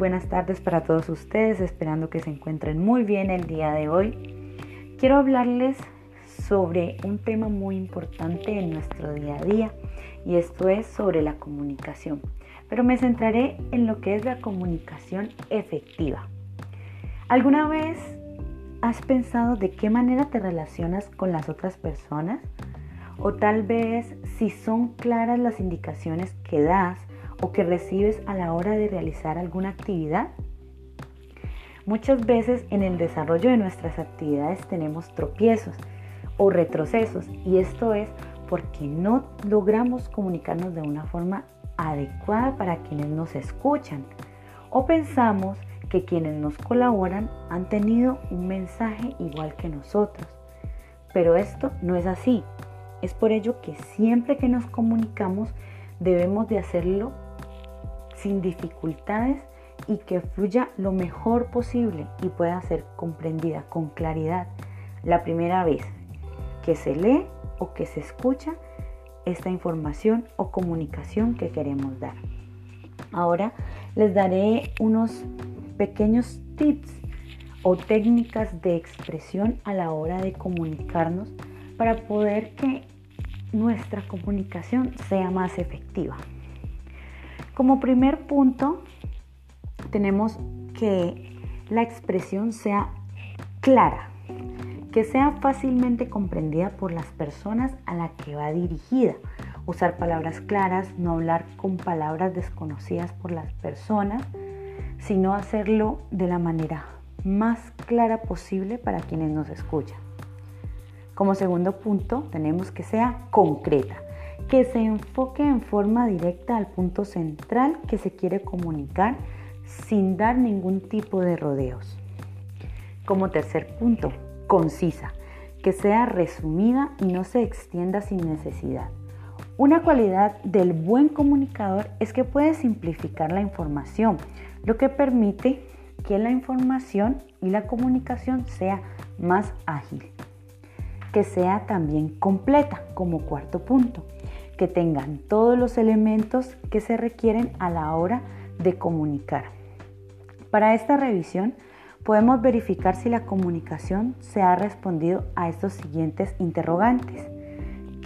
buenas tardes para todos ustedes, esperando que se encuentren muy bien el día de hoy. Quiero hablarles sobre un tema muy importante en nuestro día a día y esto es sobre la comunicación. Pero me centraré en lo que es la comunicación efectiva. ¿Alguna vez has pensado de qué manera te relacionas con las otras personas? O tal vez si son claras las indicaciones que das o que recibes a la hora de realizar alguna actividad? Muchas veces en el desarrollo de nuestras actividades tenemos tropiezos o retrocesos y esto es porque no logramos comunicarnos de una forma adecuada para quienes nos escuchan o pensamos que quienes nos colaboran han tenido un mensaje igual que nosotros. Pero esto no es así. Es por ello que siempre que nos comunicamos debemos de hacerlo sin dificultades y que fluya lo mejor posible y pueda ser comprendida con claridad la primera vez que se lee o que se escucha esta información o comunicación que queremos dar. Ahora les daré unos pequeños tips o técnicas de expresión a la hora de comunicarnos para poder que nuestra comunicación sea más efectiva. Como primer punto, tenemos que la expresión sea clara, que sea fácilmente comprendida por las personas a la que va dirigida. Usar palabras claras, no hablar con palabras desconocidas por las personas, sino hacerlo de la manera más clara posible para quienes nos escuchan. Como segundo punto, tenemos que sea concreta que se enfoque en forma directa al punto central que se quiere comunicar sin dar ningún tipo de rodeos. Como tercer punto, concisa, que sea resumida y no se extienda sin necesidad. Una cualidad del buen comunicador es que puede simplificar la información, lo que permite que la información y la comunicación sea más ágil. Que sea también completa como cuarto punto que tengan todos los elementos que se requieren a la hora de comunicar. Para esta revisión podemos verificar si la comunicación se ha respondido a estos siguientes interrogantes.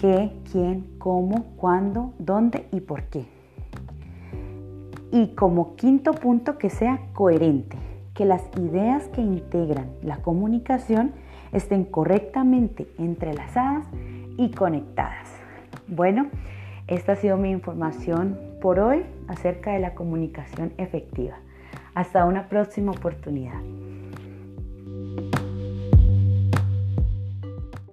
¿Qué, quién, cómo, cuándo, dónde y por qué? Y como quinto punto que sea coherente, que las ideas que integran la comunicación estén correctamente entrelazadas y conectadas. Bueno, esta ha sido mi información por hoy acerca de la comunicación efectiva. Hasta una próxima oportunidad.